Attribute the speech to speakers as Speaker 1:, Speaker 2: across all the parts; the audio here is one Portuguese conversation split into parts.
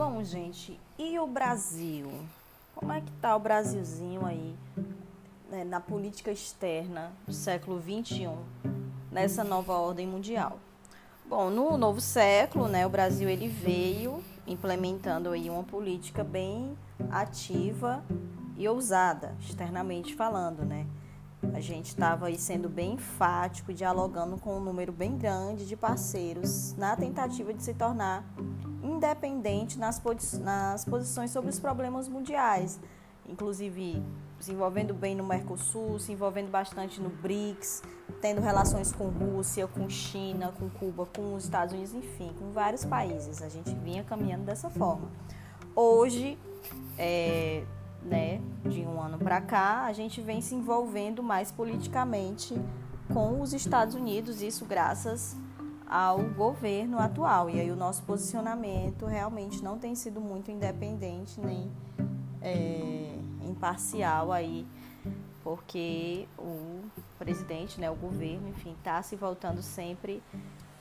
Speaker 1: Bom, gente, e o Brasil? Como é que tá o Brasilzinho aí né, na política externa do século XXI, nessa nova ordem mundial? Bom, no novo século, né, o Brasil ele veio implementando aí uma política bem ativa e ousada, externamente falando, né? A gente estava aí sendo bem enfático, dialogando com um número bem grande de parceiros na tentativa de se tornar independente nas, nas posições sobre os problemas mundiais, inclusive se envolvendo bem no Mercosul, se envolvendo bastante no BRICS, tendo relações com Rússia, com China, com Cuba, com os Estados Unidos, enfim, com vários países. A gente vinha caminhando dessa forma. Hoje, é, né, de um ano para cá, a gente vem se envolvendo mais politicamente com os Estados Unidos, isso graças ao governo atual. E aí o nosso posicionamento realmente não tem sido muito independente nem é, imparcial aí, porque o presidente, né, o governo, enfim, está se voltando sempre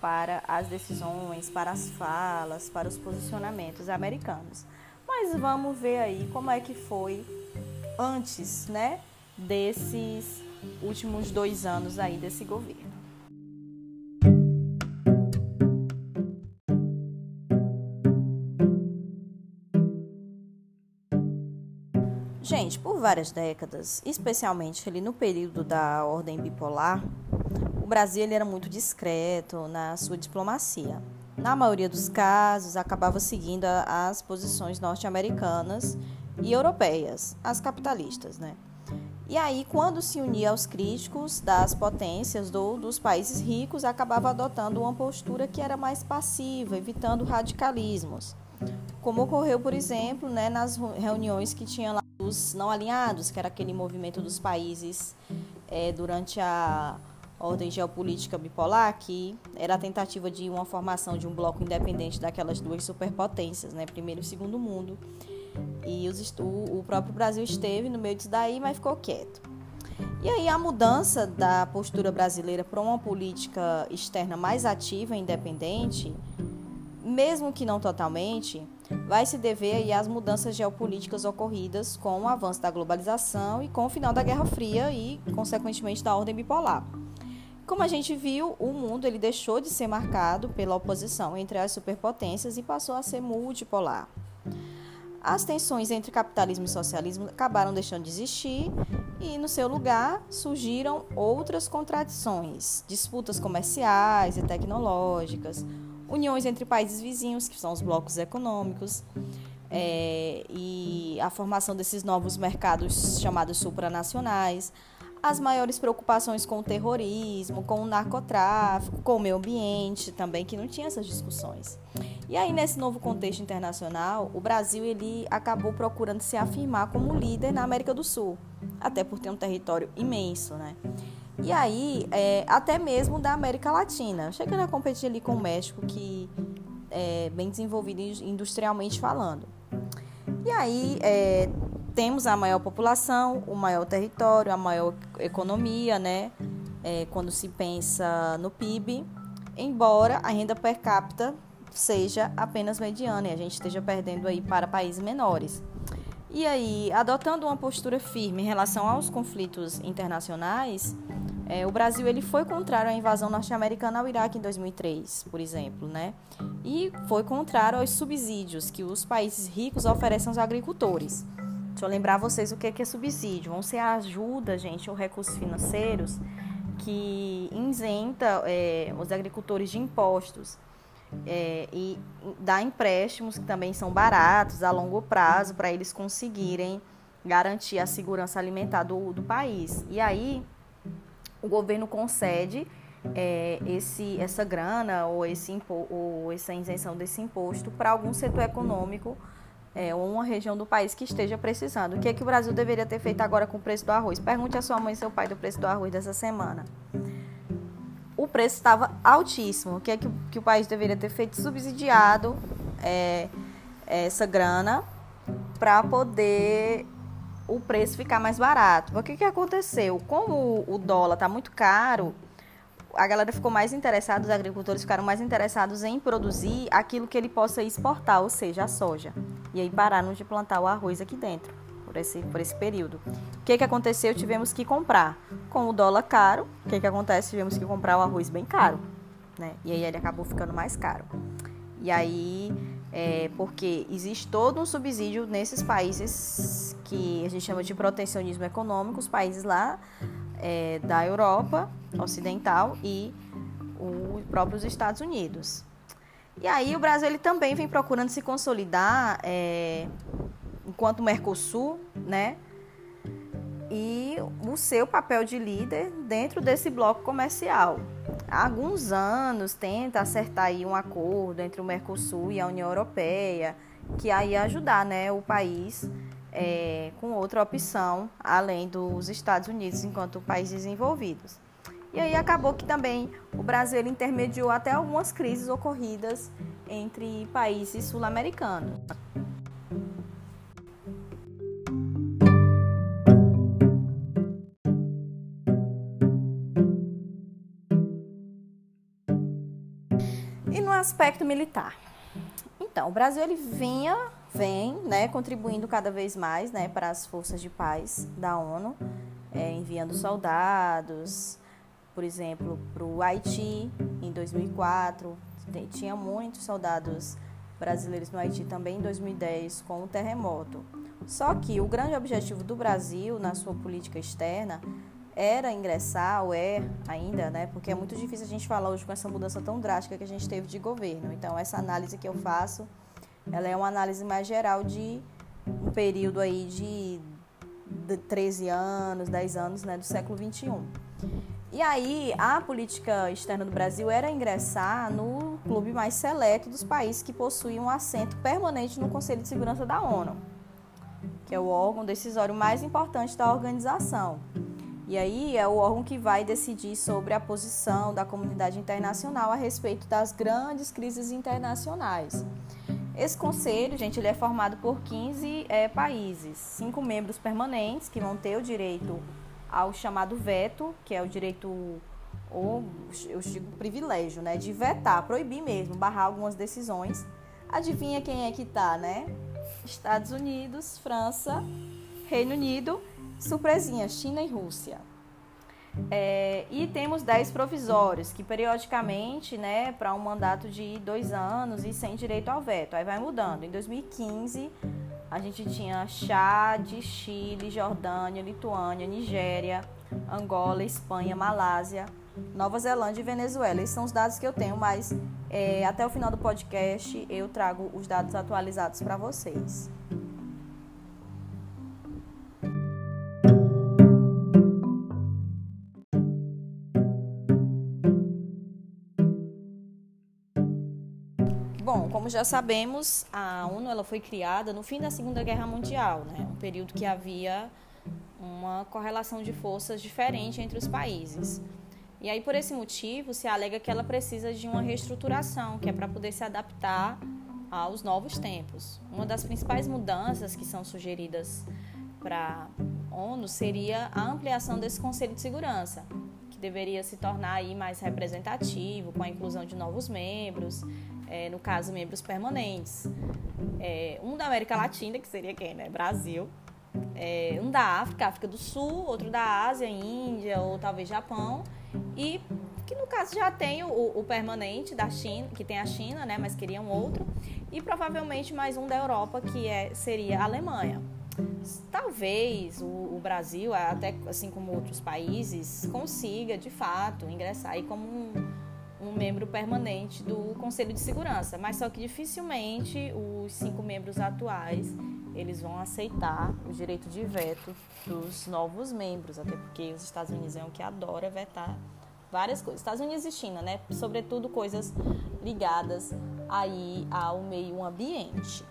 Speaker 1: para as decisões, para as falas, para os posicionamentos americanos. Mas vamos ver aí como é que foi antes, né, desses últimos dois anos aí desse governo. Gente, por várias décadas, especialmente ali no período da ordem bipolar, o Brasil ele era muito discreto na sua diplomacia na maioria dos casos, acabava seguindo as posições norte-americanas e europeias, as capitalistas, né? E aí, quando se unia aos críticos das potências do, dos países ricos, acabava adotando uma postura que era mais passiva, evitando radicalismos. Como ocorreu, por exemplo, né, nas reuniões que tinha lá os não alinhados, que era aquele movimento dos países é, durante a ordem geopolítica bipolar, que era a tentativa de uma formação de um bloco independente daquelas duas superpotências, né, primeiro e segundo mundo. E os, o, próprio Brasil esteve no meio disso daí, mas ficou quieto. E aí a mudança da postura brasileira para uma política externa mais ativa e independente, mesmo que não totalmente, vai se dever aí às mudanças geopolíticas ocorridas com o avanço da globalização e com o final da Guerra Fria e, consequentemente, da ordem bipolar. Como a gente viu, o mundo ele deixou de ser marcado pela oposição entre as superpotências e passou a ser multipolar. As tensões entre capitalismo e socialismo acabaram deixando de existir e, no seu lugar, surgiram outras contradições, disputas comerciais e tecnológicas, uniões entre países vizinhos, que são os blocos econômicos, é, e a formação desses novos mercados chamados supranacionais, as maiores preocupações com o terrorismo, com o narcotráfico, com o meio ambiente também, que não tinha essas discussões. E aí, nesse novo contexto internacional, o Brasil ele acabou procurando se afirmar como líder na América do Sul, até por ter um território imenso, né? E aí, é, até mesmo da América Latina, chegando a competir ali com o México, que é bem desenvolvido industrialmente falando. E aí, é, temos a maior população, o maior território, a maior economia, né? É, quando se pensa no PIB, embora a renda per capita seja apenas mediana e a gente esteja perdendo aí para países menores. E aí, adotando uma postura firme em relação aos conflitos internacionais, é, o Brasil ele foi contrário à invasão norte-americana ao Iraque em 2003, por exemplo, né? E foi contrário aos subsídios que os países ricos oferecem aos agricultores. Deixa eu lembrar vocês o que é, subsídio. Vão ser ajuda, gente, ou recursos financeiros que isenta é, os agricultores de impostos é, e dá empréstimos que também são baratos a longo prazo para eles conseguirem garantir a segurança alimentar do, do país. E aí o governo concede é, esse, essa grana ou, esse ou essa isenção desse imposto para algum setor econômico é, ou uma região do país que esteja precisando. O que é que o Brasil deveria ter feito agora com o preço do arroz? Pergunte à sua mãe e seu pai do preço do arroz dessa semana. O preço estava altíssimo. O que é que, que o país deveria ter feito? Subsidiado é, essa grana para poder o preço ficar mais barato. O que, que aconteceu? Como o dólar está muito caro, a galera ficou mais interessada, os agricultores ficaram mais interessados em produzir aquilo que ele possa exportar, ou seja, a soja. E aí pararam de plantar o arroz aqui dentro, por esse, por esse período. O que, que aconteceu? Tivemos que comprar. Com o dólar caro, o que, que acontece? Tivemos que comprar o arroz bem caro. Né? E aí ele acabou ficando mais caro. E aí, é, porque existe todo um subsídio nesses países que a gente chama de protecionismo econômico, os países lá é, da Europa Ocidental e os próprios Estados Unidos. E aí o Brasil ele também vem procurando se consolidar é, enquanto Mercosul, né? E o seu papel de líder dentro desse bloco comercial. Há alguns anos tenta acertar aí um acordo entre o Mercosul e a União Europeia, que aí ajudar né, o país é, com outra opção, além dos Estados Unidos, enquanto países desenvolvidos. E aí acabou que também o Brasil intermediou até algumas crises ocorridas entre países sul-americanos. E no aspecto militar? Então, o Brasil ele vinha vem né, contribuindo cada vez mais né, para as forças de paz da ONU, é, enviando soldados, por exemplo, para o Haiti em 2004. Tinha muitos soldados brasileiros no Haiti também em 2010 com o terremoto. Só que o grande objetivo do Brasil na sua política externa era ingressar, ou é ainda, né? Porque é muito difícil a gente falar hoje com essa mudança tão drástica que a gente teve de governo. Então, essa análise que eu faço ela é uma análise mais geral de um período aí de 13 anos, 10 anos né, do século 21. E aí, a política externa do Brasil era ingressar no clube mais seleto dos países que possuíam um assento permanente no Conselho de Segurança da ONU, que é o órgão decisório mais importante da organização. E aí é o órgão que vai decidir sobre a posição da comunidade internacional a respeito das grandes crises internacionais. Esse conselho, gente, ele é formado por 15 é, países, cinco membros permanentes que vão ter o direito ao chamado veto, que é o direito ou eu digo privilégio, né, de vetar, proibir mesmo, barrar algumas decisões. Adivinha quem é que tá, né? Estados Unidos, França, Reino Unido, surpresinha, China e Rússia. É, e temos 10 provisórios, que periodicamente, né, para um mandato de dois anos e sem direito ao veto. Aí vai mudando. Em 2015, a gente tinha Chad, Chile, Jordânia, Lituânia, Nigéria, Angola, Espanha, Malásia, Nova Zelândia e Venezuela. Esses são os dados que eu tenho, mas é, até o final do podcast eu trago os dados atualizados para vocês. Bom, como já sabemos, a ONU ela foi criada no fim da Segunda Guerra Mundial, né? um período que havia uma correlação de forças diferente entre os países. E aí, por esse motivo, se alega que ela precisa de uma reestruturação, que é para poder se adaptar aos novos tempos. Uma das principais mudanças que são sugeridas para a ONU seria a ampliação desse Conselho de Segurança, que deveria se tornar aí mais representativo, com a inclusão de novos membros, é, no caso, membros permanentes. É, um da América Latina, que seria quem, né? Brasil. É, um da África, África do Sul, outro da Ásia, Índia ou talvez Japão. E que no caso já tem o, o, permanente da China, que tem a China, né? Mas queria um outro. E provavelmente mais um da Europa, que é, seria a Alemanha. Talvez o, o Brasil, até assim como outros países, consiga de fato ingressar aí como um um membro permanente do Conselho de Segurança, mas só que dificilmente os cinco membros atuais eles vão aceitar o direito de veto dos novos membros, até porque os Estados Unidos é um que adora vetar várias coisas. Estados Unidos e China, né? Sobretudo coisas ligadas aí ao meio ambiente.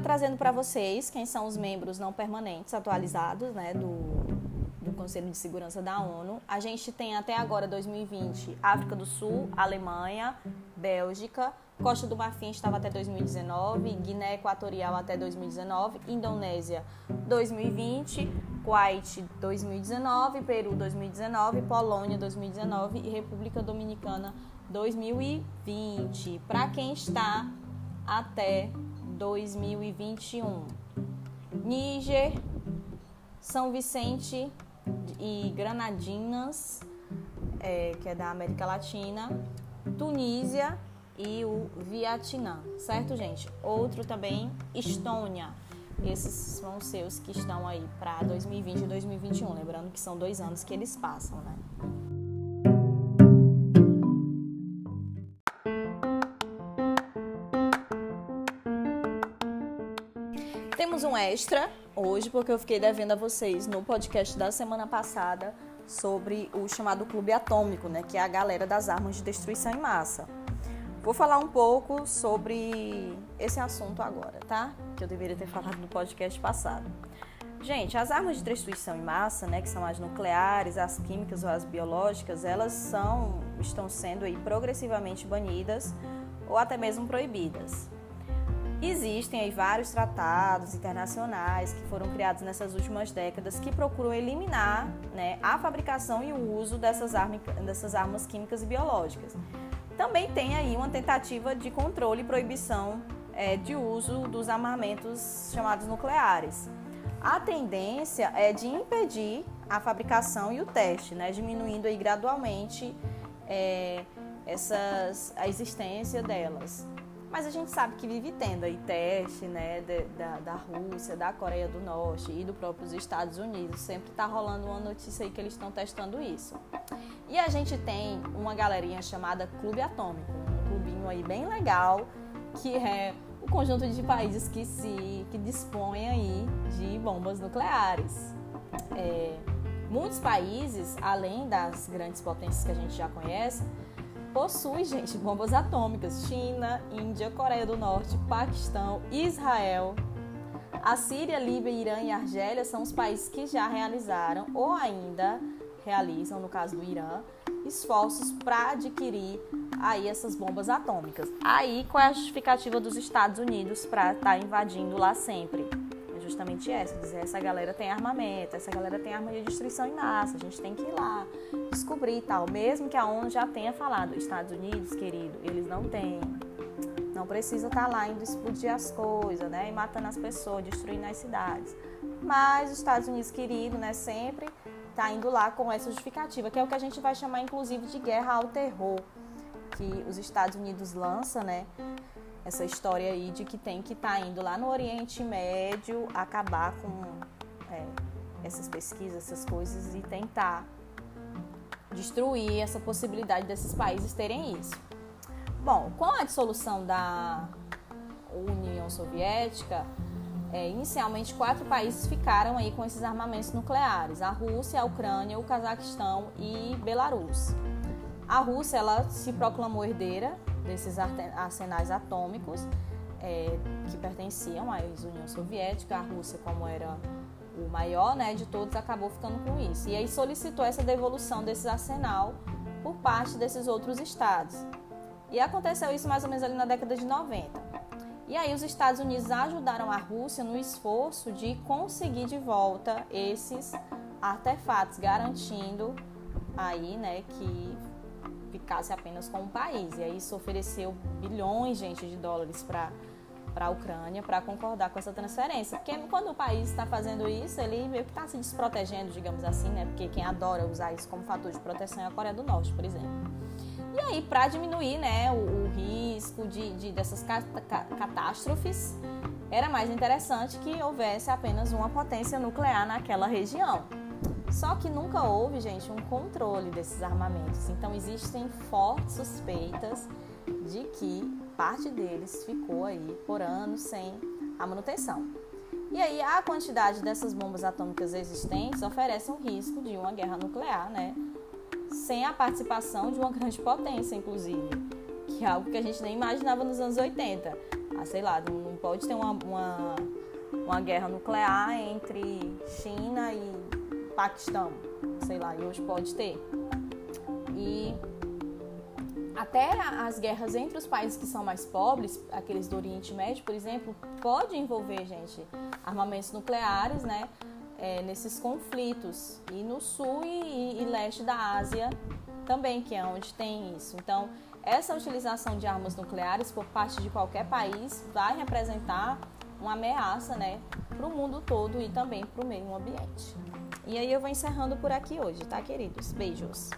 Speaker 1: Trazendo para vocês quem são os membros não permanentes atualizados né, do, do Conselho de Segurança da ONU. A gente tem até agora, 2020, África do Sul, Alemanha, Bélgica, Costa do Marfim estava até 2019, Guiné Equatorial até 2019, Indonésia 2020, Kuwait 2019, Peru 2019, Polônia 2019 e República Dominicana 2020. Para quem está até 2021. Níger, São Vicente e Granadinas, é, que é da América Latina, Tunísia e o Vietnã, certo, gente? Outro também, Estônia. Esses são os seus que estão aí para 2020 e 2021. Lembrando que são dois anos que eles passam, né? Extra hoje, porque eu fiquei devendo a vocês no podcast da semana passada sobre o chamado Clube Atômico, né, que é a galera das armas de destruição em massa. Vou falar um pouco sobre esse assunto agora, tá? Que eu deveria ter falado no podcast passado. Gente, as armas de destruição em massa, né, que são as nucleares, as químicas ou as biológicas, elas são estão sendo aí progressivamente banidas ou até mesmo proibidas. Existem aí vários tratados internacionais que foram criados nessas últimas décadas que procuram eliminar né, a fabricação e o uso dessas, arma, dessas armas químicas e biológicas. Também tem aí uma tentativa de controle e proibição é, de uso dos armamentos chamados nucleares. A tendência é de impedir a fabricação e o teste, né, diminuindo aí gradualmente é, essas, a existência delas. Mas a gente sabe que vive tendo aí teste né, de, da, da Rússia, da Coreia do Norte e do próprios Estados Unidos. Sempre está rolando uma notícia aí que eles estão testando isso. E a gente tem uma galerinha chamada Clube Atômico, um clubinho aí bem legal, que é o conjunto de países que se que dispõem aí de bombas nucleares. É, muitos países, além das grandes potências que a gente já conhece, possui, gente, bombas atômicas. China, Índia, Coreia do Norte, Paquistão, Israel. A Síria, Líbia, Irã e Argélia são os países que já realizaram ou ainda realizam, no caso do Irã, esforços para adquirir aí essas bombas atômicas. Aí, qual é a justificativa dos Estados Unidos para estar tá invadindo lá sempre? Justamente essa, dizer essa galera tem armamento, essa galera tem arma de destruição em massa, a gente tem que ir lá descobrir e tal. Mesmo que a ONU já tenha falado, Estados Unidos, querido, eles não têm. Não precisa estar tá lá indo explodir as coisas, né? E matando as pessoas, destruindo as cidades. Mas os Estados Unidos, querido, né? Sempre tá indo lá com essa justificativa, que é o que a gente vai chamar, inclusive, de guerra ao terror. Que os Estados Unidos lança, né? Essa história aí de que tem que estar tá indo lá no Oriente Médio acabar com é, essas pesquisas, essas coisas e tentar destruir essa possibilidade desses países terem isso. Bom, com a dissolução da União Soviética, é, inicialmente quatro países ficaram aí com esses armamentos nucleares: a Rússia, a Ucrânia, o Cazaquistão e Belarus. A Rússia ela se proclamou herdeira desses arsenais atômicos é, que pertenciam à União Soviética, a Rússia, como era o maior né, de todos, acabou ficando com isso. E aí solicitou essa devolução desse arsenal por parte desses outros estados. E aconteceu isso mais ou menos ali na década de 90. E aí os Estados Unidos ajudaram a Rússia no esforço de conseguir de volta esses artefatos, garantindo aí, né, que ficasse apenas com o país. E aí isso ofereceu bilhões, gente, de dólares para para a Ucrânia para concordar com essa transferência. Porque quando o país está fazendo isso, ele meio que está se desprotegendo, digamos assim, né? Porque quem adora usar isso como fator de proteção é a Coreia do Norte, por exemplo. E aí, para diminuir né, o, o risco de, de dessas catástrofes, era mais interessante que houvesse apenas uma potência nuclear naquela região. Só que nunca houve, gente, um controle desses armamentos. Então existem fortes suspeitas de que parte deles ficou aí por anos sem a manutenção. E aí a quantidade dessas bombas atômicas existentes oferece um risco de uma guerra nuclear, né? Sem a participação de uma grande potência, inclusive, que é algo que a gente nem imaginava nos anos 80. Ah, sei lá, não pode ter uma, uma, uma guerra nuclear entre China e Paquistão, sei lá, e hoje pode ter. E até as guerras entre os países que são mais pobres, aqueles do Oriente Médio, por exemplo, pode envolver, gente, armamentos nucleares, né? É, nesses conflitos. E no sul e, e, leste da Ásia também, que é onde tem isso. Então, essa utilização de armas nucleares por parte de qualquer país vai representar uma ameaça né, para o mundo todo e também para o meio ambiente. E aí eu vou encerrando por aqui hoje, tá, queridos? Beijos!